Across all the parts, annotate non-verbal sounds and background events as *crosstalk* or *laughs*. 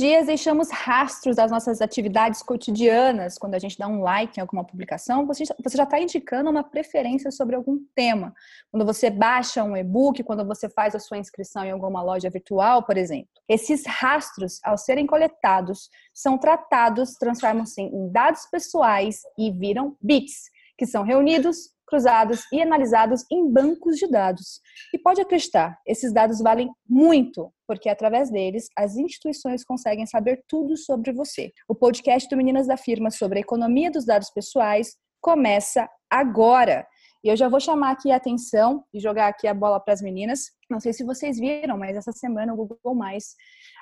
dias deixamos rastros das nossas atividades cotidianas. Quando a gente dá um like em alguma publicação, você, já está indicando uma preferência sobre algum tema. Quando você baixa um e-book, quando você faz a sua inscrição em alguma loja virtual, por exemplo. Esses rastros, ao serem coletados, são tratados, transformam-se em dados pessoais e viram bits, que são reunidos, cruzados e analisados em bancos de dados. E pode acreditar, esses dados valem muito, porque através deles as instituições conseguem saber tudo sobre você. O podcast do Meninas da Firma sobre a economia dos dados pessoais começa agora. E eu já vou chamar aqui a atenção e jogar aqui a bola para as meninas. Não sei se vocês viram, mas essa semana o Google Mais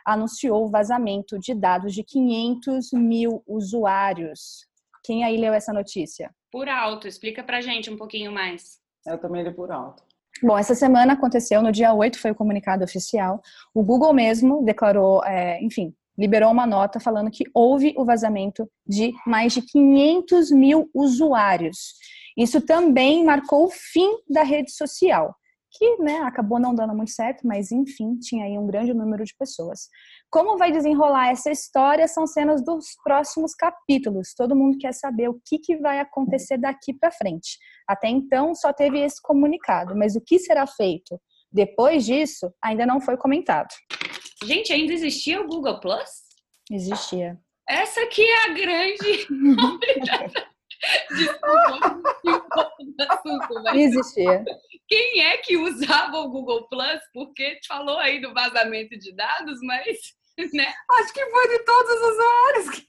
anunciou o vazamento de dados de 500 mil usuários. Quem aí leu essa notícia? Por alto, explica pra gente um pouquinho mais. Eu também li por alto. Bom, essa semana aconteceu, no dia 8 foi o comunicado oficial. O Google mesmo declarou, é, enfim, liberou uma nota falando que houve o vazamento de mais de 500 mil usuários. Isso também marcou o fim da rede social que né, acabou não dando muito certo, mas enfim, tinha aí um grande número de pessoas. Como vai desenrolar essa história são cenas dos próximos capítulos. Todo mundo quer saber o que, que vai acontecer daqui para frente. Até então, só teve esse comunicado, mas o que será feito depois disso ainda não foi comentado. Gente, ainda existia o Google Plus? Existia. Essa aqui é a grande *laughs* Desculpa, assunto, mas... Existia. Quem é que usava o Google Plus? Porque falou aí do vazamento de dados, mas. Né? Acho que foi de todos os usuários.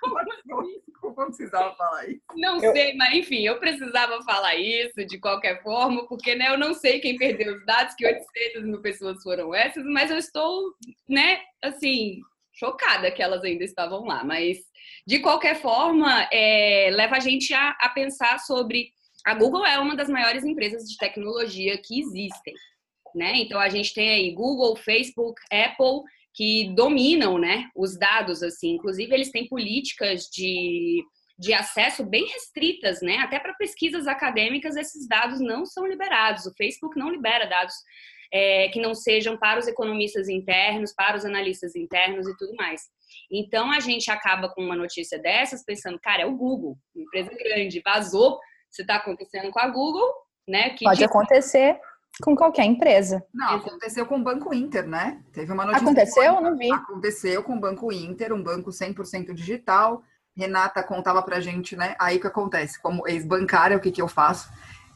Como, assim? Como precisava falar isso? Não eu... sei, mas enfim, eu precisava falar isso de qualquer forma, porque né, eu não sei quem perdeu os dados, que 800 mil pessoas foram essas, mas eu estou, né, assim, chocada que elas ainda estavam lá. Mas de qualquer forma, é, leva a gente a, a pensar sobre. A Google é uma das maiores empresas de tecnologia que existem. Né? Então a gente tem aí Google, Facebook, Apple que dominam, né, os dados assim. Inclusive eles têm políticas de, de acesso bem restritas, né? Até para pesquisas acadêmicas esses dados não são liberados. O Facebook não libera dados é, que não sejam para os economistas internos, para os analistas internos e tudo mais. Então a gente acaba com uma notícia dessas pensando, cara, é o Google, uma empresa grande, vazou, se está acontecendo com a Google, né? Pode acontecer com qualquer empresa. Não, aconteceu com o Banco Inter, né? Teve uma notícia. Aconteceu? Não vi. Aconteceu com o Banco Inter, um banco 100% digital. Renata contava pra gente, né? Aí o que acontece? Como ex-bancária, o que, que eu faço?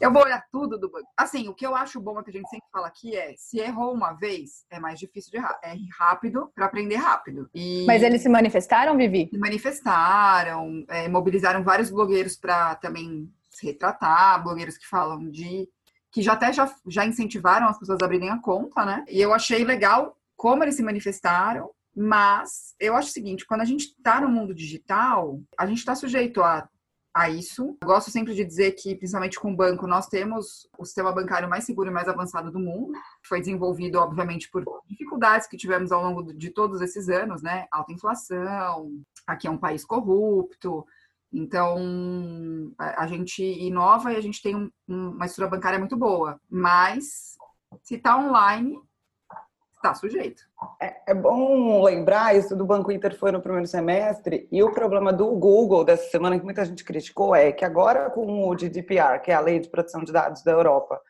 Eu vou olhar tudo do banco. Assim, o que eu acho bom é que a gente sempre fala aqui é: se errou uma vez, é mais difícil de errar. É rápido para aprender rápido. E Mas eles se manifestaram, Vivi? Se manifestaram, é, mobilizaram vários blogueiros para também se retratar, blogueiros que falam de. que já até já, já incentivaram as pessoas a abrirem a conta, né? E eu achei legal como eles se manifestaram. Mas eu acho o seguinte, quando a gente está no mundo digital, a gente está sujeito a a isso. Eu gosto sempre de dizer que, principalmente com o banco, nós temos o sistema bancário mais seguro e mais avançado do mundo. Foi desenvolvido, obviamente, por dificuldades que tivemos ao longo de todos esses anos, né? Alta inflação, aqui é um país corrupto. Então, a gente inova e a gente tem uma estrutura bancária muito boa. Mas, se está online, está sujeito. É, é, bom lembrar, isso do Banco Inter foi no primeiro semestre, e o problema do Google dessa semana, que muita gente criticou, é que agora com o GDPR, que é a Lei de Proteção de Dados da Europa,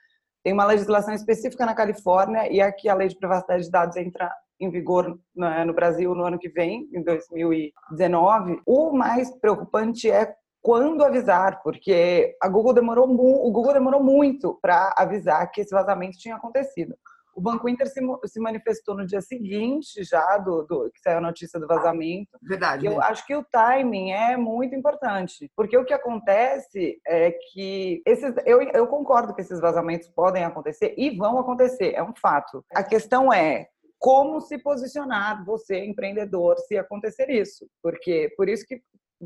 tem uma legislação específica na Califórnia, e aqui a Lei de Privacidade de Dados entra em vigor né, no Brasil no ano que vem, em 2019. O mais preocupante é quando avisar, porque a Google demorou, o Google demorou muito para avisar que esse vazamento tinha acontecido. O Banco Inter se, se manifestou no dia seguinte, já do, do, que saiu a notícia do vazamento. Verdade. Eu acho que o timing é muito importante, porque o que acontece é que esses, eu, eu concordo que esses vazamentos podem acontecer e vão acontecer, é um fato. A questão é como se posicionar você empreendedor se acontecer isso, porque por isso que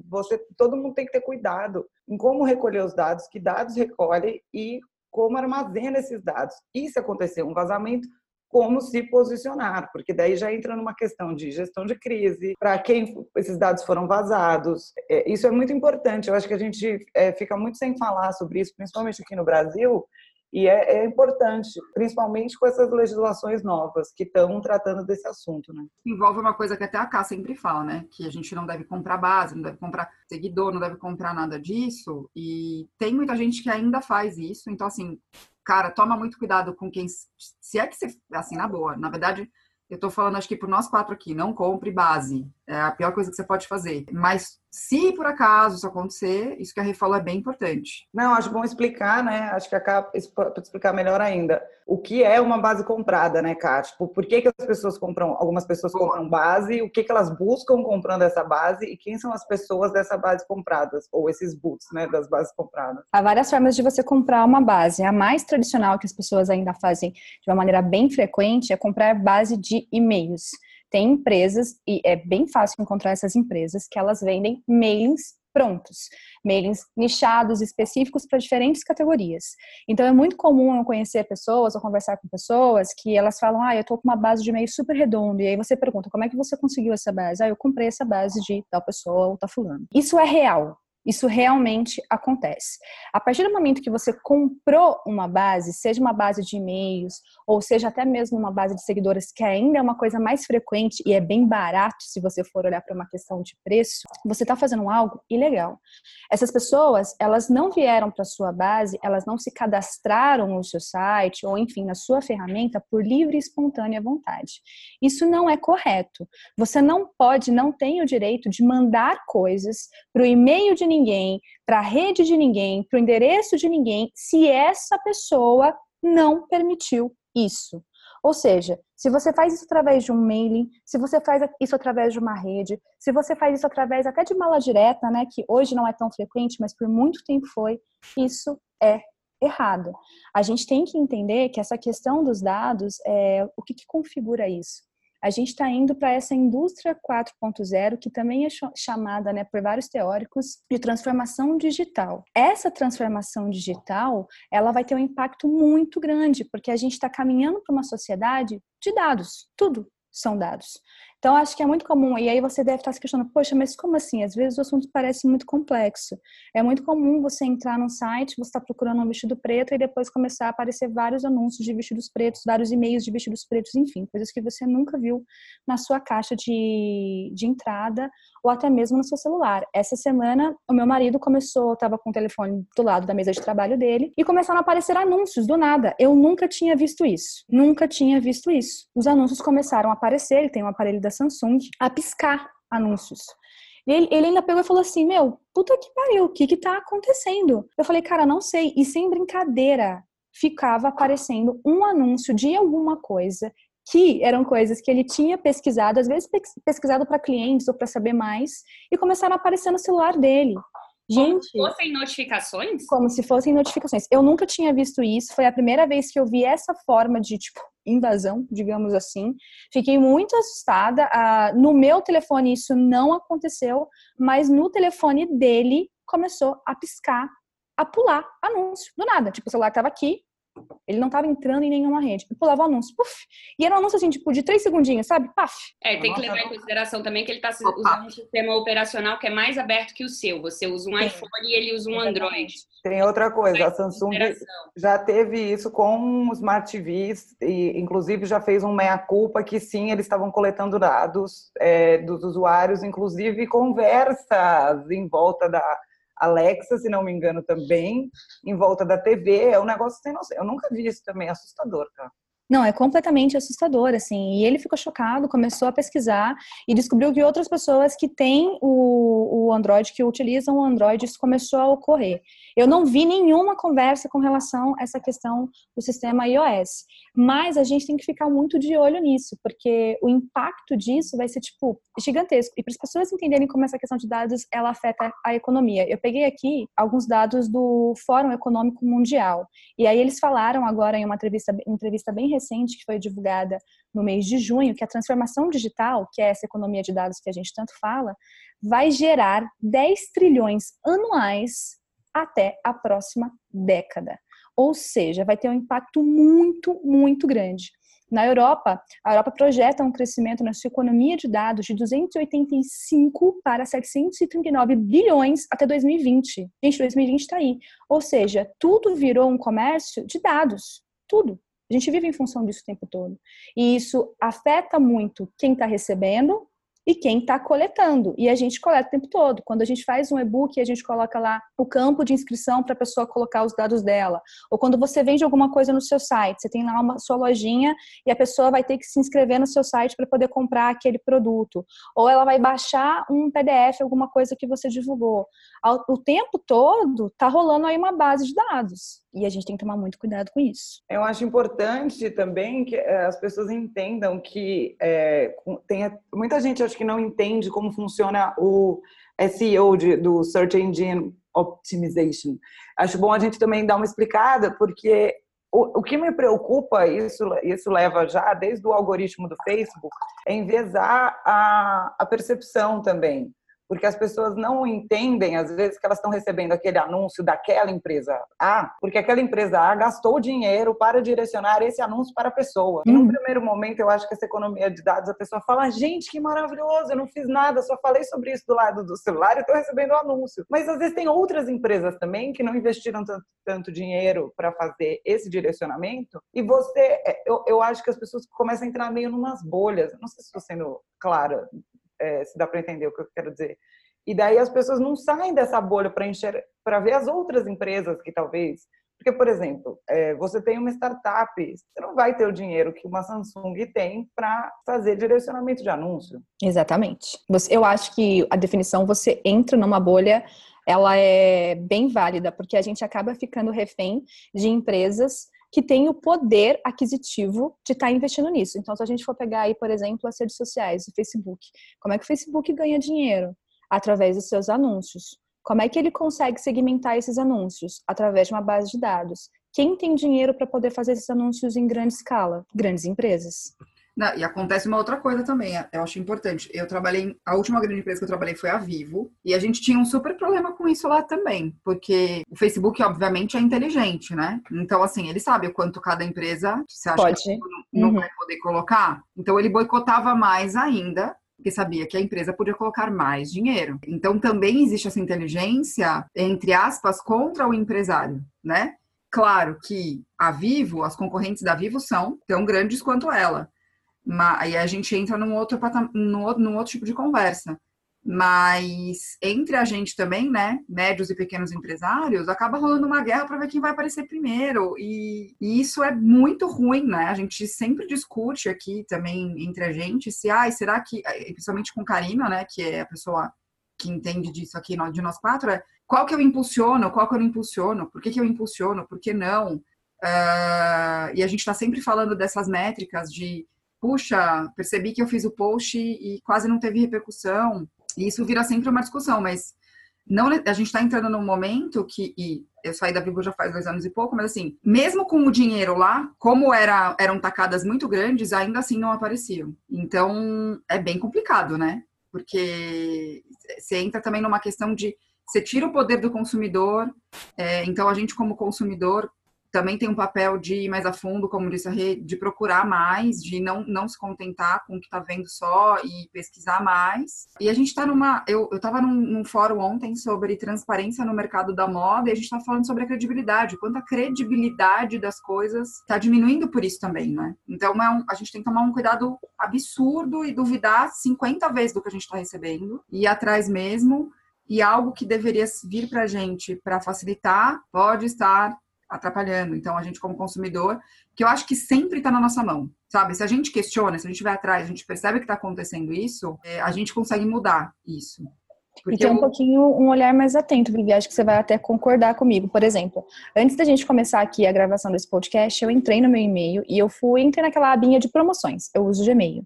você todo mundo tem que ter cuidado em como recolher os dados, que dados recolhe e como armazena esses dados. E se acontecer um vazamento, como se posicionar, porque daí já entra numa questão de gestão de crise, para quem esses dados foram vazados. É, isso é muito importante. Eu acho que a gente é, fica muito sem falar sobre isso, principalmente aqui no Brasil, E é, é importante, principalmente com essas legislações novas que estão tratando desse assunto, né? Envolve uma coisa que até a Cá sempre fala, né? Que a gente não deve comprar base, não deve comprar seguidor, não deve comprar nada disso. E tem muita gente que ainda faz isso. Então, assim, cara, toma muito cuidado com quem. Se é que você. Assim, na boa. Na verdade, eu tô falando, acho que por nós quatro aqui, não compre base. É a pior coisa que você pode fazer. Mas se por acaso isso acontecer, isso que a Rê falou é bem importante. Não, acho bom explicar, né? Acho que acaba para explicar melhor ainda. O que é uma base comprada, né, Ká? Tipo, por que, que as pessoas compram, algumas pessoas compram base, o que, que elas buscam comprando essa base e quem são as pessoas dessa base compradas, ou esses boots, né, das bases compradas? Há várias formas de você comprar uma base. A mais tradicional que as pessoas ainda fazem de uma maneira bem frequente é comprar base de e-mails. Tem empresas, e é bem fácil encontrar essas empresas, que elas vendem mailings prontos, mailings nichados, específicos para diferentes categorias. Então é muito comum eu conhecer pessoas ou conversar com pessoas que elas falam: "Ah, eu estou com uma base de e-mail super redondo". E aí você pergunta: "Como é que você conseguiu essa base?". "Ah, eu comprei essa base de tal pessoa ou tal fulano". Isso é real. Isso realmente acontece. A partir do momento que você comprou uma base, seja uma base de e-mails, ou seja até mesmo uma base de seguidores, que ainda é uma coisa mais frequente e é bem barato se você for olhar para uma questão de preço, você está fazendo algo ilegal. Essas pessoas, elas não vieram para sua base, elas não se cadastraram no seu site, ou enfim, na sua ferramenta, por livre e espontânea vontade. Isso não é correto. Você não pode, não tem o direito de mandar coisas para o e-mail de ninguém, para a rede de ninguém, para o endereço de ninguém, se essa pessoa não permitiu isso. Ou seja, se você faz isso através de um mailing, se você faz isso através de uma rede, se você faz isso através até de mala direta, né, que hoje não é tão frequente, mas por muito tempo foi, isso é errado. A gente tem que entender que essa questão dos dados, é, o que, que configura isso? A gente está indo para essa indústria 4.0, que também é chamada né, por vários teóricos de transformação digital. Essa transformação digital, ela vai ter um impacto muito grande, porque a gente está caminhando para uma sociedade de dados, tudo são dados. Então, acho que é muito comum, e aí você deve estar se questionando, poxa, mas como assim? Às vezes o assunto parece muito complexo. É muito comum você entrar num site, você está procurando um vestido preto e depois começar a aparecer vários anúncios de vestidos pretos, vários e-mails de vestidos pretos, enfim, coisas que você nunca viu na sua caixa de, de entrada ou até mesmo no seu celular. Essa semana, o meu marido começou, estava com o telefone do lado da mesa de trabalho dele e começaram a aparecer anúncios do nada. Eu nunca tinha visto isso. Nunca tinha visto isso. Os anúncios começaram a aparecer, ele tem um aparelho da Samsung a piscar anúncios. Ele, ele, ainda pegou e falou assim: Meu, puta que pariu, o que que tá acontecendo? Eu falei, cara, não sei. E sem brincadeira, ficava aparecendo um anúncio de alguma coisa que eram coisas que ele tinha pesquisado, às vezes pesquisado para clientes ou para saber mais, e começaram a aparecer no celular dele. Gente, como se fossem notificações? Como se fossem notificações. Eu nunca tinha visto isso, foi a primeira vez que eu vi essa forma de, tipo, invasão, digamos assim. Fiquei muito assustada. Ah, no meu telefone isso não aconteceu, mas no telefone dele começou a piscar, a pular anúncio, do nada. Tipo, o celular estava aqui, ele não estava entrando em nenhuma rede. Eu pulava o anúncio, puf. E era um anúncio assim, tipo, de três segundinhos, sabe? Paf. É, tem que levar em consideração também que ele está usando um sistema operacional que é mais aberto que o seu. Você usa um Sim. iPhone e ele usa um Android. Tem outra coisa, a Samsung já teve isso com os Smart TVs, e inclusive já fez um meia-culpa que sim, eles estavam coletando dados é, dos usuários, inclusive conversas em volta da Alexa, se não me engano, também, em volta da TV. É um negócio sem noção. Eu nunca vi isso também, é assustador, cara. Não, é completamente assustador, assim. E ele ficou chocado, começou a pesquisar e descobriu que outras pessoas que têm o, o Android, que utilizam o Android, isso começou a ocorrer. Eu não vi nenhuma conversa com relação a essa questão do sistema iOS. Mas a gente tem que ficar muito de olho nisso, porque o impacto disso vai ser, tipo, gigantesco. E para as pessoas entenderem como essa questão de dados, ela afeta a economia. Eu peguei aqui alguns dados do Fórum Econômico Mundial. E aí eles falaram agora em uma entrevista, entrevista bem recente que foi divulgada no mês de junho, que a transformação digital, que é essa economia de dados que a gente tanto fala, vai gerar 10 trilhões anuais até a próxima década. Ou seja, vai ter um impacto muito, muito grande. Na Europa, a Europa projeta um crescimento na sua economia de dados de 285 para 739 bilhões até 2020. Gente, 2020 está aí. Ou seja, tudo virou um comércio de dados. Tudo. A gente vive em função disso o tempo todo. E isso afeta muito quem está recebendo e quem está coletando. E a gente coleta o tempo todo. Quando a gente faz um e-book, a gente coloca lá o campo de inscrição para a pessoa colocar os dados dela. Ou quando você vende alguma coisa no seu site, você tem lá uma sua lojinha e a pessoa vai ter que se inscrever no seu site para poder comprar aquele produto. Ou ela vai baixar um PDF, alguma coisa que você divulgou. O tempo todo está rolando aí uma base de dados. E a gente tem que tomar muito cuidado com isso. Eu acho importante também que eh, as pessoas entendam que é, tem muita gente acho que não entende como funciona o SEO de, do Search Engine Optimization. Acho bom a gente também dar uma explicada, porque o, o que me preocupa, isso, isso leva já desde o algoritmo do Facebook, é envezar a, a percepção também porque as pessoas não entendem, às vezes, que elas estão recebendo aquele anúncio daquela empresa A, porque aquela empresa A gastou dinheiro para direcionar esse anúncio para a pessoa. E, num hum. primeiro momento, eu acho que essa economia de dados, a pessoa fala, gente, que maravilhoso, eu não fiz nada, só falei sobre isso do lado do celular e estou recebendo o anúncio. Mas, às vezes, tem outras empresas também que não investiram tanto, tanto dinheiro para fazer esse direcionamento e você, é, eu, eu acho que as pessoas começam a entrar meio numas bolhas. Não sei se estou sendo clara é, se dá para entender o que eu quero dizer. E daí as pessoas não saem dessa bolha para enxergar, para ver as outras empresas que talvez, porque por exemplo, é, você tem uma startup, você não vai ter o dinheiro que uma Samsung tem para fazer direcionamento de anúncio. Exatamente. Eu acho que a definição você entra numa bolha ela é bem válida, porque a gente acaba ficando refém de empresas que tem o poder aquisitivo de estar tá investindo nisso. Então, se a gente for pegar aí, por exemplo, as redes sociais, o Facebook, como é que o Facebook ganha dinheiro? Através dos seus anúncios. Como é que ele consegue segmentar esses anúncios? Através de uma base de dados. Quem tem dinheiro para poder fazer esses anúncios em grande escala? Grandes empresas. Não, e acontece uma outra coisa também, eu acho importante. Eu trabalhei, a última grande empresa que eu trabalhei foi a Vivo, e a gente tinha um super problema com isso lá também, porque o Facebook, obviamente, é inteligente, né? Então, assim, ele sabe o quanto cada empresa você acha Pode. que não, uhum. vai poder colocar. Então, ele boicotava mais ainda, porque sabia que a empresa podia colocar mais dinheiro. Então, também existe essa inteligência, entre aspas, contra o empresário, né? Claro que a Vivo, as concorrentes da Vivo são tão grandes quanto ela. Aí a gente entra num outro, num, num outro tipo de conversa. Mas entre a gente também, né, médios e pequenos empresários, acaba rolando uma guerra para ver quem vai aparecer primeiro. E, e, isso é muito ruim, né? A gente sempre discute aqui também entre a gente se, ai, ah, será que, principalmente com Karina, né, que é a pessoa que entende disso aqui de nós quatro, é qual que eu impulsiono, qual que eu não impulsiono, por que, que eu impulsiono, por que não? Uh, e a gente está sempre falando dessas métricas de puxa, percebi que eu fiz o post e quase não teve repercussão. E isso vira sempre uma discussão, mas não, a gente está entrando num momento que, e eu saí da Vivo já faz dois anos e pouco, mas assim, mesmo com o dinheiro lá, como era, eram tacadas muito grandes, ainda assim não apareciam. Então, é bem complicado, né? Porque você entra também numa questão de você tira o poder do consumidor, é, então a gente como consumidor também tem um papel de ir mais a fundo, como disse a Rê, de procurar mais, de não, não se contentar com o que está vendo só e pesquisar mais. E a gente está numa. Eu estava num, num, fórum ontem sobre transparência no mercado da moda e a gente está falando sobre a credibilidade, quanto a credibilidade das coisas está diminuindo por isso também, né? Então é um, a gente tem que tomar um cuidado absurdo e duvidar 50 vezes do que a gente está recebendo e ir atrás mesmo. E algo que deveria vir para a gente para facilitar pode estar atrapalhando. Então, a gente, como consumidor, que eu acho que sempre está na nossa mão, sabe? Se a gente questiona, se a gente vai atrás, a gente percebe que está acontecendo isso, é, a gente consegue mudar isso. Porque e ter um pouquinho um olhar mais atento, Vivi. Acho que você vai até concordar comigo. Por exemplo, antes da gente começar aqui a gravação desse podcast, eu entrei no meu e-mail e eu fui, entrei naquela abinha de promoções. Eu uso Gmail.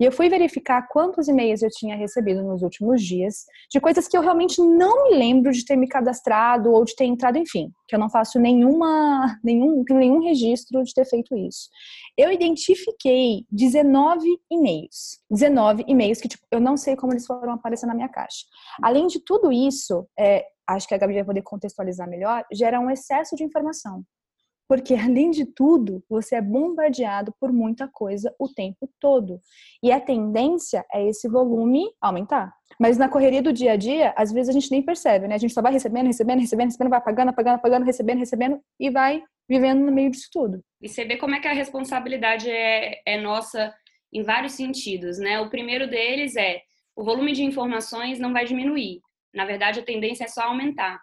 E eu fui verificar quantos e-mails eu tinha recebido nos últimos dias, de coisas que eu realmente não me lembro de ter me cadastrado ou de ter entrado, enfim, que eu não faço nenhuma, nenhum, nenhum registro de ter feito isso eu identifiquei 19 e-mails. 19 e-mails que, tipo, eu não sei como eles foram aparecer na minha caixa. Além de tudo isso, é, acho que a Gabi vai poder contextualizar melhor, gera um excesso de informação. Porque, além de tudo, você é bombardeado por muita coisa o tempo todo. E a tendência é esse volume aumentar. Mas na correria do dia a dia, às vezes a gente nem percebe, né? A gente só vai recebendo, recebendo, recebendo, recebendo, vai apagando, apagando, apagando, recebendo, recebendo e vai vivendo no meio disso tudo. E você vê como é que a responsabilidade é, é nossa em vários sentidos, né? O primeiro deles é o volume de informações não vai diminuir. Na verdade, a tendência é só aumentar,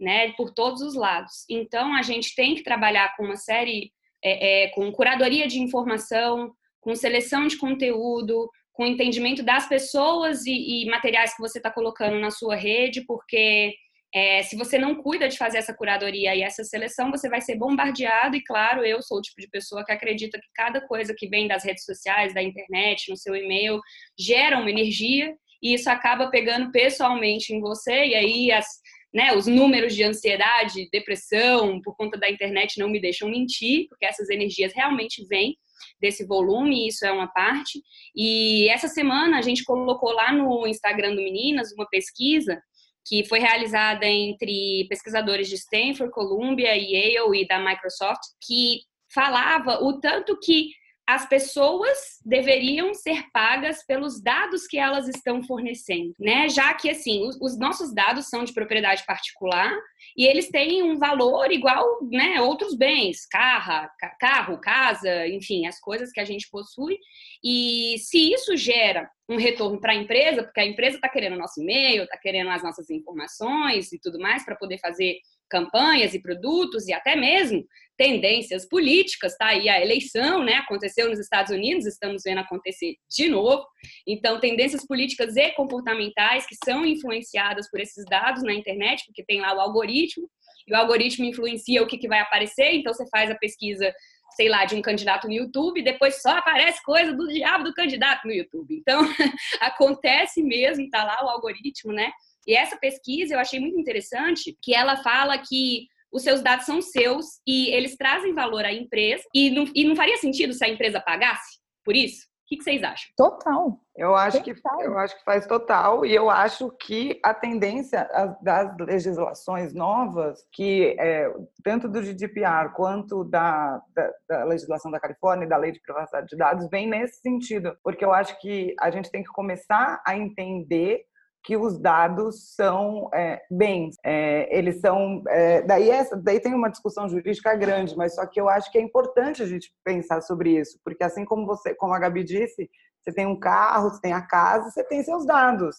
né? Por todos os lados. Então, a gente tem que trabalhar com uma série, é, é, com curadoria de informação, com seleção de conteúdo, com entendimento das pessoas e, e materiais que você está colocando na sua rede, porque é, se você não cuida de fazer essa curadoria e essa seleção, você vai ser bombardeado. E claro, eu sou o tipo de pessoa que acredita que cada coisa que vem das redes sociais, da internet, no seu e-mail, gera uma energia e isso acaba pegando pessoalmente em você. E aí as, né, os números de ansiedade, depressão por conta da internet não me deixam mentir, porque essas energias realmente vêm desse volume, isso é uma parte. E essa semana a gente colocou lá no Instagram do Meninas uma pesquisa que foi realizada entre pesquisadores de Stanford, Columbia, Yale e da Microsoft, que falava o tanto que as pessoas deveriam ser pagas pelos dados que elas estão fornecendo, né? Já que assim, os, os nossos dados são de propriedade particular e eles têm um valor igual, né, outros bens, carro, carro, casa, enfim, as coisas que a gente possui. E se isso gera um retorno para a empresa, porque a empresa está querendo o nosso e-mail, está querendo as nossas informações e tudo mais para poder fazer campanhas e produtos e até mesmo tendências políticas, tá aí a eleição, né? Aconteceu nos Estados Unidos, estamos vendo acontecer de novo. Então, tendências políticas e comportamentais que são influenciadas por esses dados na internet, porque tem lá o algoritmo, e o algoritmo influencia o que, que vai aparecer, então você faz a pesquisa sei lá, de um candidato no YouTube, depois só aparece coisa do diabo do candidato no YouTube. Então, *laughs* acontece mesmo, tá lá o algoritmo, né? E essa pesquisa eu achei muito interessante, que ela fala que os seus dados são seus e eles trazem valor à empresa e não, e não faria sentido se a empresa pagasse por isso? O que, que vocês acham? Total. Eu acho, total. que, eu acho que faz total, e eu acho que a tendência das legislações novas, que é, tanto do GDPR quanto da, da, da, legislação da Califórnia e da lei de privacidade de dados, vem nesse sentido, porque eu acho que a gente tem que começar a entender que os dados são é, bens, é, eles são. É, daí, essa, daí tem uma discussão jurídica grande, mas só que eu acho que é importante a gente pensar sobre isso, porque assim como você, como a Gabi disse, você tem um carro, você tem a casa, você tem seus dados.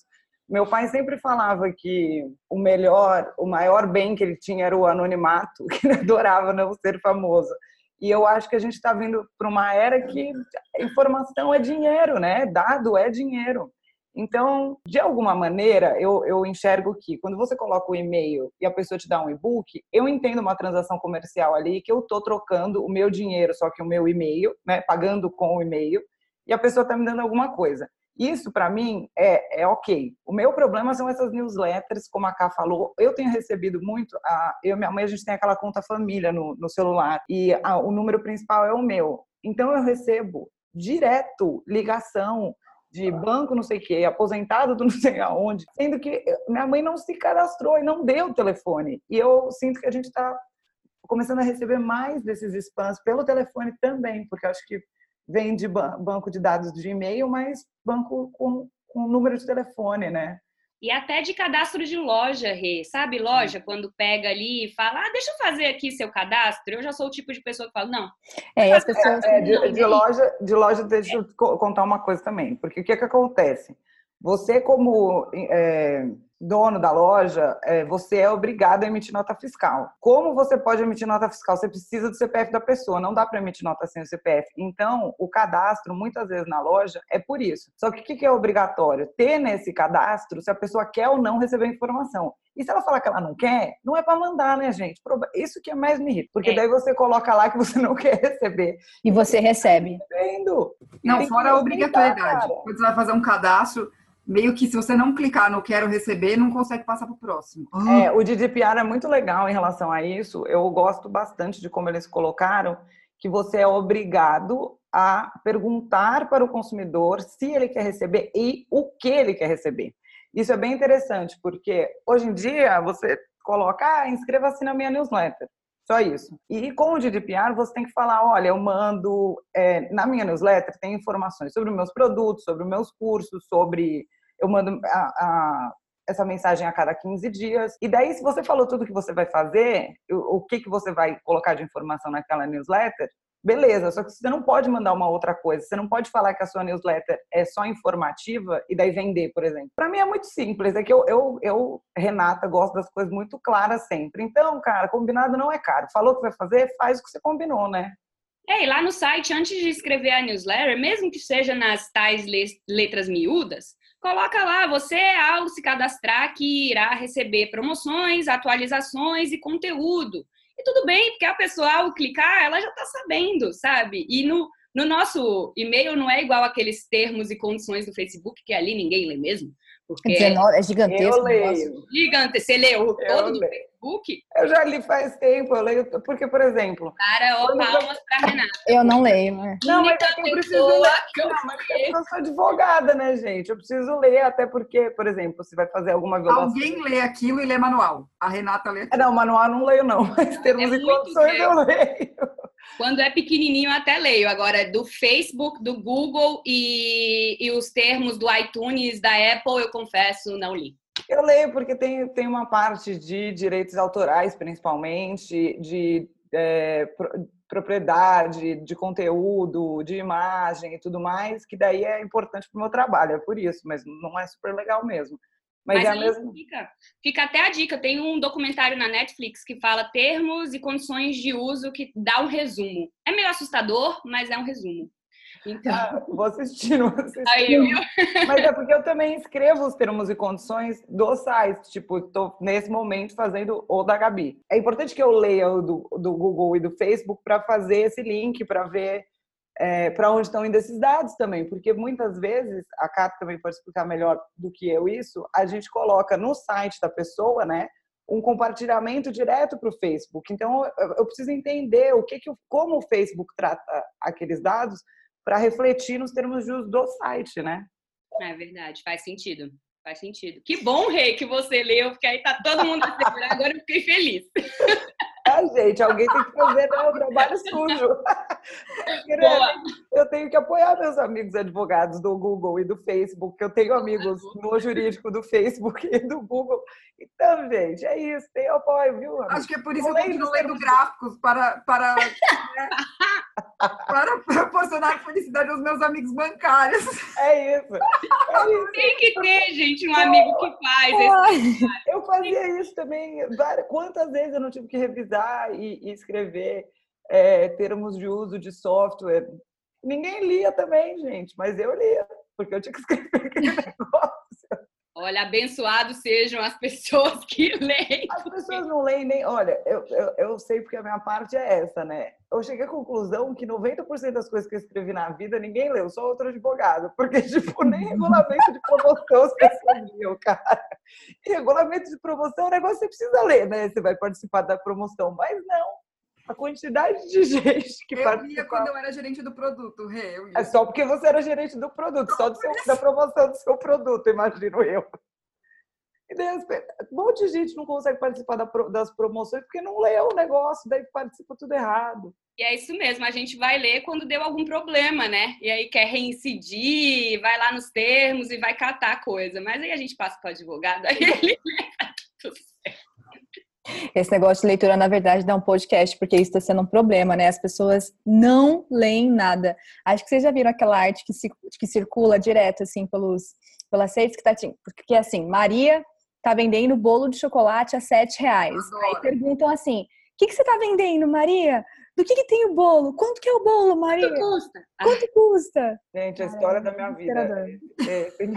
Meu pai sempre falava que o melhor, o maior bem que ele tinha era o anonimato, *laughs* que ele adorava não ser famoso. E eu acho que a gente está vindo para uma era que informação é dinheiro, né? Dado é dinheiro. Então, de alguma maneira, eu, eu enxergo que quando você coloca o e-mail e a pessoa te dá um e-book, eu entendo uma transação comercial ali que eu estou trocando o meu dinheiro, só que o meu e-mail, né, pagando com o e-mail, e a pessoa está me dando alguma coisa. Isso, para mim, é, é ok. O meu problema são essas newsletters, como a Ká falou. Eu tenho recebido muito. A, eu e minha mãe, a gente tem aquela conta família no, no celular, e a, o número principal é o meu. Então, eu recebo direto ligação de banco não sei o quê, aposentado do não sei aonde, sendo que minha mãe não se cadastrou e não deu o telefone. E eu sinto que a gente está começando a receber mais desses spams pelo telefone também, porque acho que vem de banco de dados de e-mail, mas banco com, com número de telefone, né? E até de cadastro de loja, Rê. Sabe loja, hum. quando pega ali e fala, ah, deixa eu fazer aqui seu cadastro. Eu já sou o tipo de pessoa que fala, não. É, as pessoas... É, de, de, loja, de loja, deixa eu contar uma coisa também. Porque o que, que acontece? Você, como é, dono da loja, é, você é obrigado a emitir nota fiscal. Como você pode emitir nota fiscal? Você precisa do CPF da pessoa, não dá para emitir nota sem o CPF. Então, o cadastro, muitas vezes na loja, é por isso. Só que o que é obrigatório? Ter nesse cadastro se a pessoa quer ou não receber informação. E se ela falar que ela não quer, não é para mandar, né, gente? Isso que é mais me irrita. Porque é. daí você coloca lá que você não *laughs* quer receber. E você recebe. Vendo? Não, fora a obrigatoriedade. Quando você vai fazer um cadastro, meio que se você não clicar no quero receber, não consegue passar para o próximo. É, o GDPR é muito legal em relação a isso. Eu gosto bastante de como eles colocaram que você é obrigado a perguntar para o consumidor se ele quer receber e o que ele quer receber. Isso é bem interessante, porque hoje em dia você coloca, ah, inscreva-se na minha newsletter. Só isso. E com o GDPR, você tem que falar: olha, eu mando. É, na minha newsletter tem informações sobre os meus produtos, sobre os meus cursos, sobre. Eu mando a, a, essa mensagem a cada 15 dias. E daí, se você falou tudo que você vai fazer, o, o que, que você vai colocar de informação naquela newsletter, beleza, só que você não pode mandar uma outra coisa. Você não pode falar que a sua newsletter é só informativa e daí vender, por exemplo. Para mim é muito simples, é que eu, eu, eu, Renata, gosto das coisas muito claras sempre. Então, cara, combinado não é caro. Falou que vai fazer, faz o que você combinou, né? É, e lá no site, antes de escrever a newsletter, mesmo que seja nas tais letras miúdas, coloca lá, você ao se cadastrar que irá receber promoções, atualizações e conteúdo. E tudo bem, porque a pessoa, ao clicar, ela já está sabendo, sabe? E no, no nosso e-mail não é igual aqueles termos e condições do Facebook, que ali ninguém lê mesmo. Porque 19, é gigantesco. Eu leio. Gigante. Você leu Eu todo do leio. Facebook? Eu já li faz tempo, eu leio, porque, por exemplo, Cara, ó, palmas pra Renata. Eu não leio, né? Não, mas é que eu preciso ler. que eu Não, mas é eu sou advogada, né, gente? Eu preciso ler, até porque, por exemplo, se vai fazer alguma violação. Alguém lê aquilo e lê manual. A Renata lê É, Não, manual eu não leio, não. Mas termos É e condições eu leio. Quando é pequenininho, até leio. Agora, do Facebook, do Google e, e os termos do iTunes, da Apple, eu confesso, não li. Eu leio porque tem, tem uma parte de direitos autorais, principalmente, de é, pro- propriedade, de conteúdo, de imagem e tudo mais, que daí é importante para o meu trabalho, é por isso, mas não é super legal mesmo. Mas, Mas é mesma. fica, fica até a dica. Tem um documentário na Netflix que fala termos e condições de uso que dá um resumo. É meio assustador, mas é um resumo. Então, Ah, vou assistir, vou assistir. aí eu, *laughs* Mas é porque eu também escrevo os termos e condições do site. Tipo, estou nesse momento fazendo o da Gabi. É importante que eu leia o do, do Google e do Facebook para fazer esse link, para ver para onde estão indo esses dados também. Porque muitas vezes, a Kátia também pode explicar melhor do que eu isso, a gente coloca no site da pessoa, né? Um compartilhamento direto para o Facebook. Então, eu, preciso entender o que, que como o Facebook trata aqueles dados para refletir nos termos de uso do site, né? É verdade, faz sentido. Faz sentido. Que bom, Rei, que você leu, porque aí tá todo mundo *laughs* a segurar. Agora eu fiquei feliz. *laughs* Ah, gente, alguém tem que fazer né, o trabalho sujo. *laughs* Eu tenho que apoiar meus amigos advogados do Google e do Facebook. Eu tenho amigos no jurídico do Facebook e do Google. Então, gente, é isso. Tem apoio, viu? amigo? Acho que é por isso que eu continuo lendo gráficos para, para, *laughs* né, para proporcionar felicidade aos meus amigos bancários. É isso. É isso. Tem que ter, gente, um amigo que faz. esse- Eu fazia isso também. várias- Quantas vezes eu não tive que revisar e, e escrever é, termos de uso de software? Ninguém lia também, gente, mas eu lia, porque eu tinha que *laughs* escrever aquele negócio. Olha, abençoados sejam as pessoas *laughs* que leem. As pessoas não leem nem. Olha, eu, eu, eu sei porque a minha parte é essa, né? Eu cheguei à conclusão que 90% das coisas que eu escrevi na vida ninguém leu, só outro advogado. Porque, *laughs* tipo, nem regulamento de promoção as pessoas liam, cara. E regulamento de promoção é um negócio que você precisa ler, né? Você vai participar da promoção. Mas não. A quantidade de *laughs* gente que Eu participa. quando eu era gerente do produto, Rê. Eu É só porque você era gerente do produto, só do seu- da promoção do seu produto, imagino eu. E daí um monte de gente não consegue participar das promoções porque não leu o negócio, daí participa tudo errado. E é isso mesmo, a gente vai ler quando deu algum problema, né? E aí quer reincidir, vai lá nos termos e vai catar a coisa. Mas aí a gente passa para o advogado, aí ele *laughs* tudo. Esse negócio de leitura, na verdade, dá um podcast, porque isso está sendo um problema, né? As pessoas não leem nada. Acho que vocês já viram aquela arte que, ci- que circula direto, assim, pelos, pelas redes que tá. Porque, assim, Maria tá vendendo bolo de chocolate a sete reais. Adoro. Aí perguntam assim: o que, que você tá vendendo, Maria? Do que, que tem o bolo? Quanto que é o bolo, Maria? Quanto custa? Ah, Quanto custa? Gente, a Cara, história é da minha vida. desesperador. É, tem-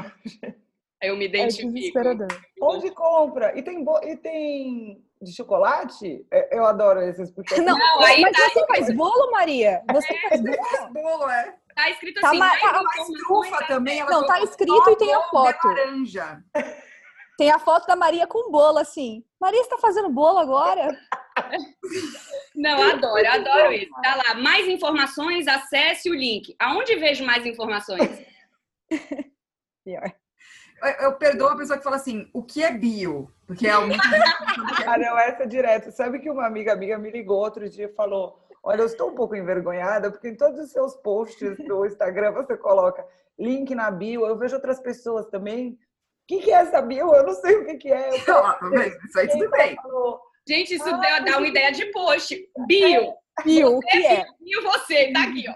eu me É identifico. desesperador. Onde compra? E tem, bo- e tem de chocolate? É, Eu adoro esses, porque *laughs* Não, Não, aí mas tá- você faz bolo, Maria? Você faz bolo? Bolo é. Tá escrito Tá assim, tá- Mas informações trufa da- também. ela Não, tá escrito e tem a foto. laranja. Tem a foto da Maria com bolo, assim. Maria, você tá fazendo bolo agora? Não, adoro, adoro isso. Tá lá, mais informações, acesse o link. Aonde vejo mais informações? *laughs* Pior. Eu, eu perdoo a pessoa que fala assim, o que é bio? Porque é muito. *laughs* ah, não, essa é direto. Sabe que uma amiga amiga me ligou outro dia e falou: Olha, eu estou um pouco envergonhada, porque em todos os seus posts do Instagram você coloca link na bio. Eu vejo outras pessoas também. O que, que é essa bio? Eu não sei o que, que é. Eu Não, isso aí tudo bem. Falou, Gente, isso ah, dá uma ideia de post. Bio. Bio, o que é? Bio você, tá aqui, ó.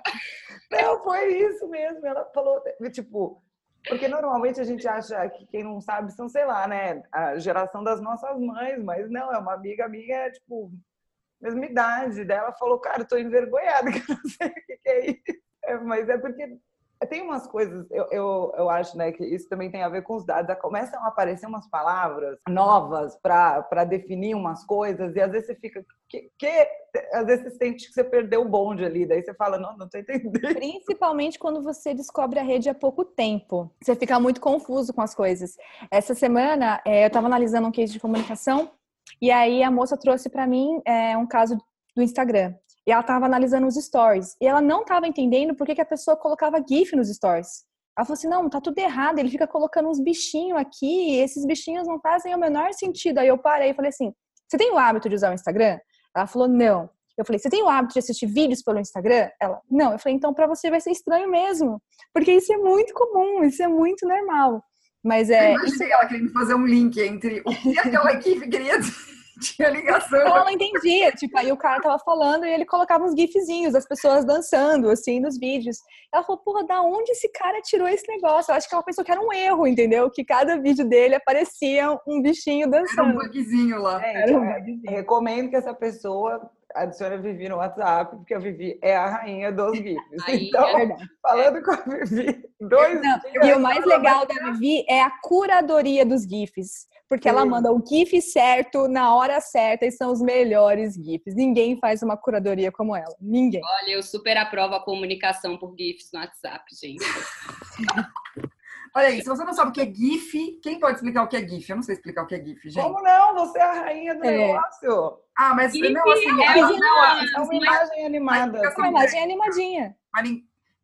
Não, foi isso mesmo. Ela falou, tipo, porque normalmente a gente acha que quem não sabe são, sei lá, né, a geração das nossas mães, mas não, é uma amiga minha, tipo, mesma idade. dela falou, cara, eu tô envergonhada, que eu não sei o que é isso. É, mas é porque tem umas coisas, eu, eu, eu acho, né, que isso também tem a ver com os dados. Começam a aparecer umas palavras novas para definir umas coisas, e às vezes você fica. Que, que, às vezes você sente que você perdeu o bonde ali, daí você fala, não, não tô entendendo. Principalmente quando você descobre a rede há pouco tempo. Você fica muito confuso com as coisas. Essa semana, é, eu estava analisando um case de comunicação, e aí a moça trouxe para mim é, um caso do Instagram. E ela estava analisando os stories. E ela não estava entendendo por que, que a pessoa colocava GIF nos stories. Ela falou assim: não, tá tudo errado. Ele fica colocando uns bichinhos aqui, e esses bichinhos não fazem o menor sentido. Aí eu parei e falei assim: você tem o hábito de usar o Instagram? Ela falou: não. Eu falei: você tem o hábito de assistir vídeos pelo Instagram? Ela: não. Eu falei: então para você vai ser estranho mesmo. Porque isso é muito comum, isso é muito normal. Mas é. Eu imaginei isso... ela querendo fazer um link entre o que aquela equipe queria dizer tinha ligação. Ela não entendia. Tipo, aí o cara tava falando e ele colocava uns gifzinhos, as pessoas dançando, assim, nos vídeos. Ela falou, porra, da onde esse cara tirou esse negócio? Eu acho que ela pensou que era um erro, entendeu? Que cada vídeo dele aparecia um bichinho dançando. Era um bugzinho lá. É, era um é, bugzinho. Recomendo que essa pessoa adicione a Vivi no WhatsApp, porque a Vivi é a rainha dos *laughs* GIFs. Então, é falando com a Vivi, dois Não, E o mais legal da Vivi é a curadoria dos GIFs. Porque ela manda o GIF certo na hora certa e são os melhores GIFs. Ninguém faz uma curadoria como ela. Ninguém. Olha, eu super aprovo a comunicação por GIFs no WhatsApp, gente. Olha aí, se você não sabe o que é GIF, quem pode explicar o que é GIF? Eu não sei explicar o que é GIF, gente. Como não? Você é a rainha do é. negócio. Ah, mas GIF não, assim, é, é, uma, é uma imagem animada. É uma imagem animadinha.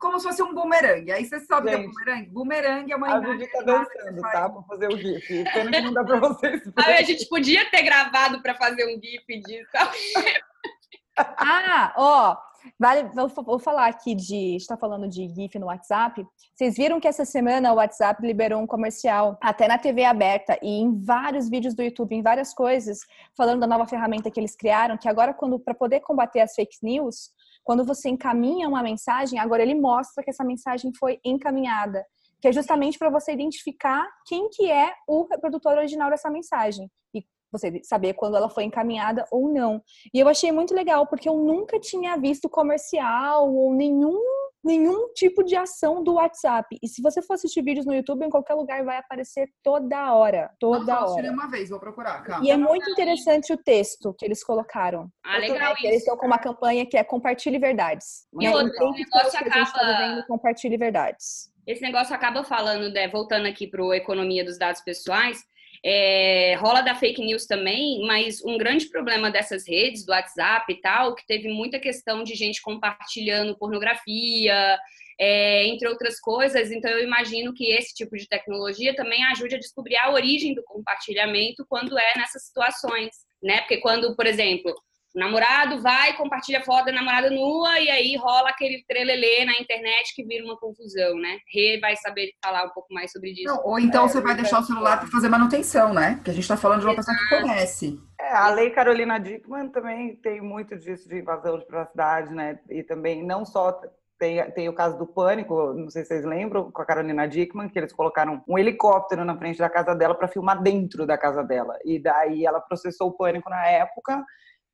Como se fosse um bumerangue. Aí você sabe o que é bumerangue? Bumerangue é uma a imagem. A Vivi tá dançando, tá? Pra fazer o GIF. Pena que não dá pra vocês. *laughs* Aí a gente podia ter gravado pra fazer um GIF disso. *laughs* ah, ó. Vale, vou, vou, falar aqui de. está falando de GIF no WhatsApp. Vocês viram que essa semana o WhatsApp liberou um comercial até na TV aberta e em vários vídeos do YouTube, em várias coisas, falando da nova ferramenta que eles criaram, que agora, quando para poder combater as fake news, quando você encaminha uma mensagem, agora ele mostra que essa mensagem foi encaminhada, que é justamente para você identificar quem que é o reprodutor original dessa mensagem. E você saber quando ela foi encaminhada ou não. E eu achei muito legal porque eu nunca tinha visto comercial ou nenhum nenhum tipo de ação do WhatsApp. E se você for assistir vídeos no YouTube, em qualquer lugar vai aparecer toda hora. Toda Não, hora. uma vez, vou procurar. Calma. E é muito interessante o texto que eles colocaram. Ah, legal. Eles estão com uma campanha que é compartilhe verdades. E né? outro, o negócio acaba. Tá compartilhe verdades. Esse negócio acaba falando, né, voltando aqui para a economia dos dados pessoais, é, rola da fake news também, mas um grande problema dessas redes, do WhatsApp e tal, que teve muita questão de gente compartilhando pornografia, é, entre outras coisas. Então, eu imagino que esse tipo de tecnologia também ajude a descobrir a origem do compartilhamento quando é nessas situações, né? Porque quando, por exemplo, o namorado vai, compartilha foto da namorada nua e aí rola aquele trelelê na internet que vira uma confusão, né? Rê vai saber falar um pouco mais sobre isso. Não, ou então é, você vai deixar o celular para fazer manutenção, né? Porque a gente está falando de uma pessoa que conhece. É, a lei Carolina Dickman também tem muito disso de invasão de privacidade, né? E também não só tem, tem o caso do pânico, não sei se vocês lembram, com a Carolina Dickman, que eles colocaram um helicóptero na frente da casa dela para filmar dentro da casa dela. E daí ela processou o pânico na época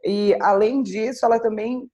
e, além disso, ela também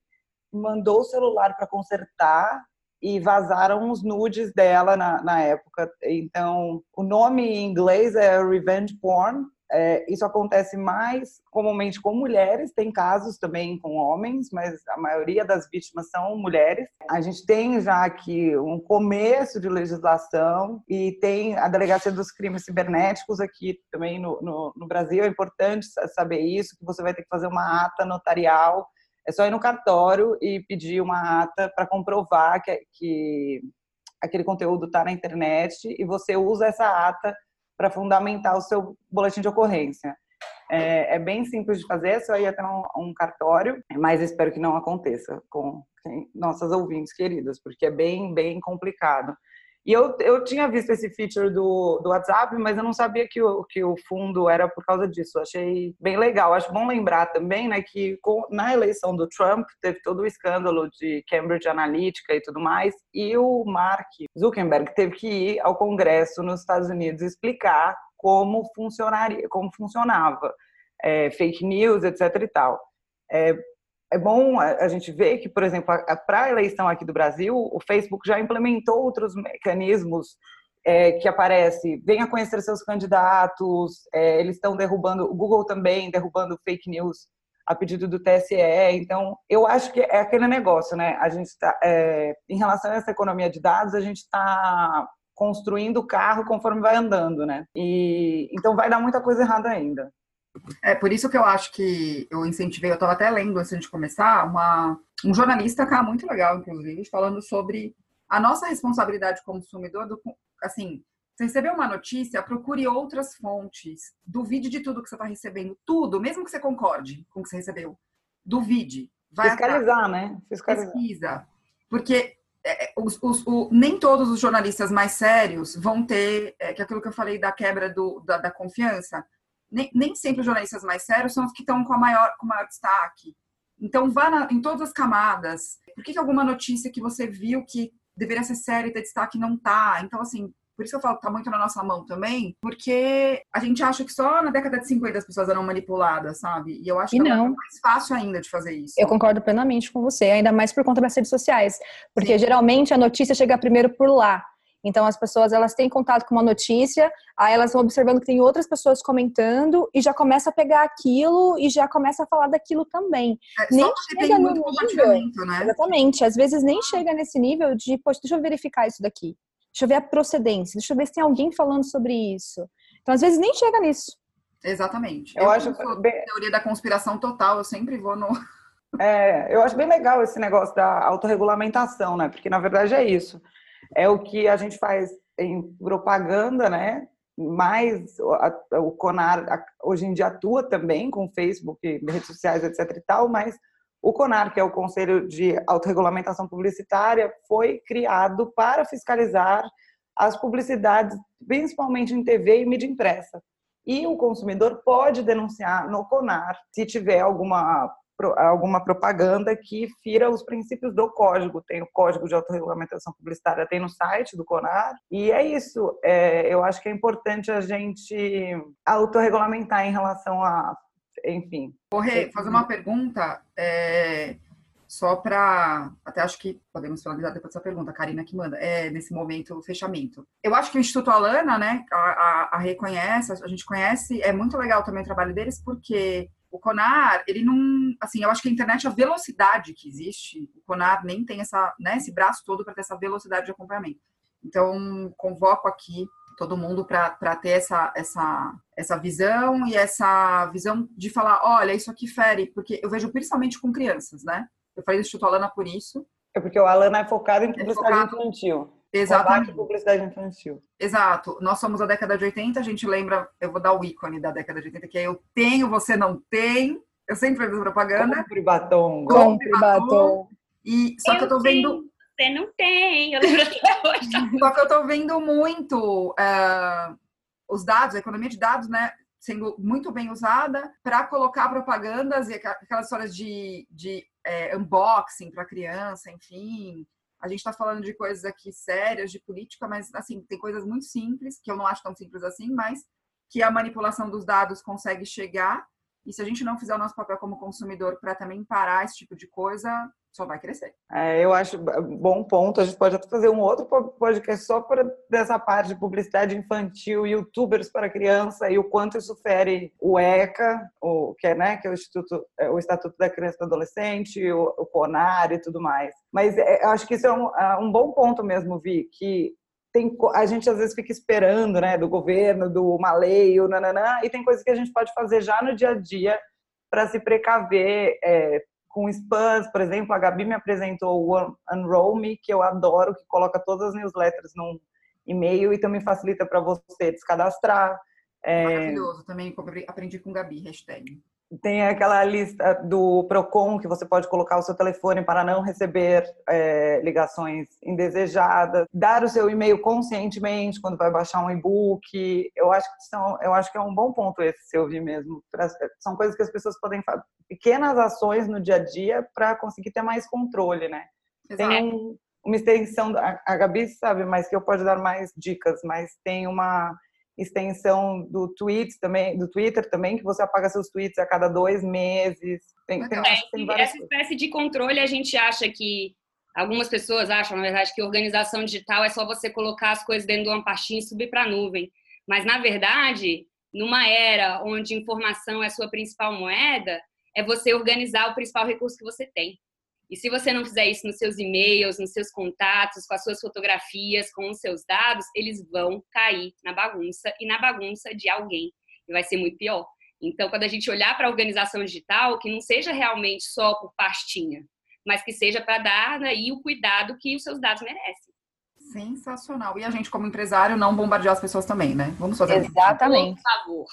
mandou o celular para consertar e vazaram os nudes dela na, na época. Então, o nome em inglês é revenge porn, é, isso acontece mais comumente com mulheres, tem casos também com homens, mas a maioria das vítimas são mulheres. A gente tem já aqui um começo de legislação e tem a Delegacia dos Crimes Cibernéticos aqui também no, no, no Brasil. É importante saber isso, que você vai ter que fazer uma ata notarial. É só ir no cartório e pedir uma ata para comprovar que, que aquele conteúdo está na internet e você usa essa ata para fundamentar o seu boletim de ocorrência. É, é, bem simples de fazer, é só ir até um, um, cartório, mas espero que não aconteça com nossas ouvintes queridas, porque é bem, bem complicado. E eu, eu tinha visto esse feature do, do WhatsApp, mas eu não sabia que o, que o fundo era por causa disso. Eu achei bem legal. Acho bom lembrar também né, que com, na eleição do Trump teve todo o escândalo de Cambridge Analytica e tudo mais, e o Mark Zuckerberg teve que ir ao Congresso nos Estados Unidos explicar como funcionaria, como funcionava é, fake news, etc. e tal. É, é bom a gente ver que, por exemplo, para a eleição aqui do Brasil, o Facebook já implementou outros mecanismos é, que aparece, venha conhecer seus candidatos, é, eles estão derrubando, o Google também derrubando fake news a pedido do TSE. Então, eu acho que é aquele negócio, né? A gente está, é, em relação a essa economia de dados, a gente está construindo o carro conforme vai andando, né? E então vai dar muita coisa errada ainda. É por isso que eu acho que eu incentivei, eu estava até lendo antes de começar, uma, um jornalista cá muito legal, inclusive, falando sobre a nossa responsabilidade como consumidor, do, assim, você recebeu uma notícia, procure outras fontes, duvide de tudo que você está recebendo, tudo, mesmo que você concorde com o que você recebeu, duvide. Vai Fiscalizar, atrás. né? Fiscalizar. Pesquisa. Porque é, é, os, os, o, nem todos os jornalistas mais sérios vão ter, é, que é aquilo que eu falei da quebra do, da, da confiança, nem, nem sempre os jornalistas mais sérios são os que estão com, a maior, com maior destaque. Então, vá na, em todas as camadas. Por que, que alguma notícia que você viu que deveria ser séria e ter destaque não tá? Então, assim, por isso que eu falo que tá muito na nossa mão também, porque a gente acha que só na década de 50 as pessoas eram manipuladas, sabe? E eu acho que não. é mais fácil ainda de fazer isso. Eu concordo plenamente com você, ainda mais por conta das redes sociais. Porque Sim. geralmente a notícia chega primeiro por lá. Então as pessoas elas têm contato com uma notícia, aí elas vão observando que tem outras pessoas comentando e já começa a pegar aquilo e já começa a falar daquilo também. É, nem chega no nível, né? Exatamente. Às vezes nem chega nesse nível de, poxa, deixa eu verificar isso daqui. Deixa eu ver a procedência, deixa eu ver se tem alguém falando sobre isso. Então às vezes nem chega nisso. Exatamente. Eu, eu acho que bem... teoria da conspiração total, eu sempre vou no É, eu acho bem legal esse negócio da autorregulamentação, né? Porque na verdade é isso é o que a gente faz em propaganda, né? Mas o CONAR hoje em dia atua também com Facebook, redes sociais, etc. e tal, mas o CONAR, que é o Conselho de Autorregulamentação Publicitária, foi criado para fiscalizar as publicidades, principalmente em TV e mídia impressa. E o consumidor pode denunciar no CONAR se tiver alguma alguma propaganda que fira os princípios do código. Tem o código de autorregulamentação publicitária, tem no site do CONAR. E é isso. É, eu acho que é importante a gente autorregulamentar em relação a, enfim. Corre, fazer uma pergunta. É, só para. Até acho que podemos finalizar depois dessa pergunta, a Karina que manda, é nesse momento fechamento. Eu acho que o Instituto Alana, né, a, a, a reconhece, a gente conhece, é muito legal também o trabalho deles, porque o Conar, ele não, assim, eu acho que a internet, a velocidade que existe, o Conar nem tem essa, né, esse braço todo para ter essa velocidade de acompanhamento. Então, convoco aqui todo mundo para ter essa, essa, essa visão e essa visão de falar, olha, isso aqui fere, porque eu vejo principalmente com crianças, né? Eu falei do Instituto Alana por isso. É porque o Alana é focado em publicidade é focado... infantil. Exatamente. publicidade infantil. Exato. Nós somos a década de 80, a gente lembra, eu vou dar o ícone da década de 80, que é eu tenho, você não tem. Eu sempre fiz propaganda. Compre batom. Compre batom. E, só eu que eu tô vendo... Você não tem, eu lembro até hoje. *laughs* só que eu tô vendo muito uh, os dados, a economia de dados, né? Sendo muito bem usada para colocar propagandas e aquelas histórias de, de é, unboxing para criança, enfim, a gente está falando de coisas aqui sérias, de política, mas assim, tem coisas muito simples, que eu não acho tão simples assim, mas que a manipulação dos dados consegue chegar. E se a gente não fizer o nosso papel como consumidor para também parar esse tipo de coisa, só vai crescer. É, eu acho bom ponto. A gente pode até fazer um outro podcast só para dessa parte de publicidade infantil, youtubers para criança e o quanto isso fere o ECA, o que é, né, que é o Instituto, é, o Estatuto da Criança e do Adolescente, o, o CONAR e tudo mais. Mas é, eu acho que isso é um, é um bom ponto mesmo, Vi, que tem, a gente às vezes fica esperando, né, do governo, do uma lei, o nananã, e tem coisas que a gente pode fazer já no dia a dia para se precaver, é, com spams, por exemplo, a Gabi me apresentou o Unroll Me, que eu adoro, que coloca todas as newsletters num e-mail e também facilita para você descadastrar. É... Maravilhoso, também aprendi com Gabi, hashtag. Tem aquela lista do Procon que você pode colocar o seu telefone para não receber é, ligações indesejadas, dar o seu e-mail conscientemente quando vai baixar um e-book. Eu acho que são, eu acho que é um bom ponto esse se ouvir mesmo. São coisas que as pessoas podem fazer, pequenas ações no dia a dia para conseguir ter mais controle, né? Exato. Tem um, uma extensão, a Gabi sabe, mas que eu posso dar mais dicas, mas tem uma extensão do tweet também, do Twitter também, que você apaga seus tweets a cada dois meses. Tem, tem, é, tem essa coisas. espécie de controle a gente acha que algumas pessoas acham, na verdade, que organização digital é só você colocar as coisas dentro de uma pastinha e subir para a nuvem. Mas na verdade, numa era onde informação é a sua principal moeda, é você organizar o principal recurso que você tem. E se você não fizer isso nos seus e-mails, nos seus contatos, com as suas fotografias, com os seus dados, eles vão cair na bagunça e na bagunça de alguém. E vai ser muito pior. Então, quando a gente olhar para a organização digital, que não seja realmente só por pastinha, mas que seja para dar aí o cuidado que os seus dados merecem. Sensacional. E a gente, como empresário, não bombardear as pessoas também, né? Vamos fazer Exatamente. Por favor.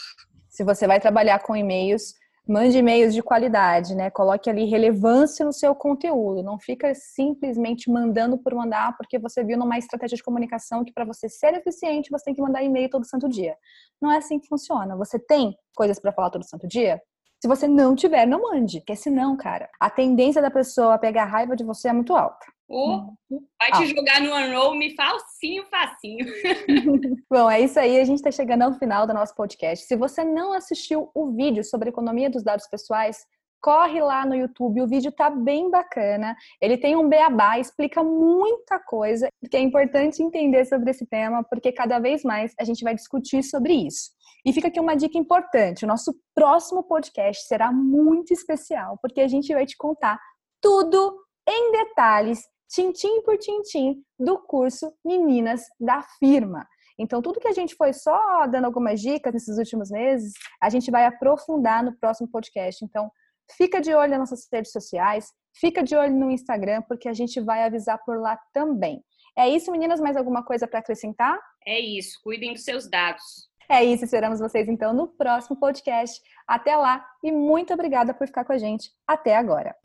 Se você vai trabalhar com e-mails, mande e-mails de qualidade, né? Coloque ali relevância no seu conteúdo. Não fica simplesmente mandando por mandar, porque você viu numa estratégia de comunicação que para você ser eficiente, você tem que mandar e-mail todo santo dia. Não é assim que funciona. Você tem coisas para falar todo santo dia? Se você não tiver, não mande, porque senão, cara, a tendência da pessoa pegar raiva de você é muito alta. Oh, vai te ah. jogar no Unroll-me falsinho, facinho. *laughs* Bom, é isso aí. A gente está chegando ao final do nosso podcast. Se você não assistiu o vídeo sobre economia dos dados pessoais, corre lá no YouTube. O vídeo tá bem bacana. Ele tem um beabá, explica muita coisa que é importante entender sobre esse tema, porque cada vez mais a gente vai discutir sobre isso. E fica aqui uma dica importante: o nosso próximo podcast será muito especial, porque a gente vai te contar tudo em detalhes tintim por tintim do curso Meninas da Firma. Então, tudo que a gente foi só dando algumas dicas nesses últimos meses, a gente vai aprofundar no próximo podcast. Então, fica de olho nas nossas redes sociais, fica de olho no Instagram, porque a gente vai avisar por lá também. É isso, meninas? Mais alguma coisa para acrescentar? É isso. Cuidem dos seus dados. É isso. Esperamos vocês, então, no próximo podcast. Até lá e muito obrigada por ficar com a gente até agora.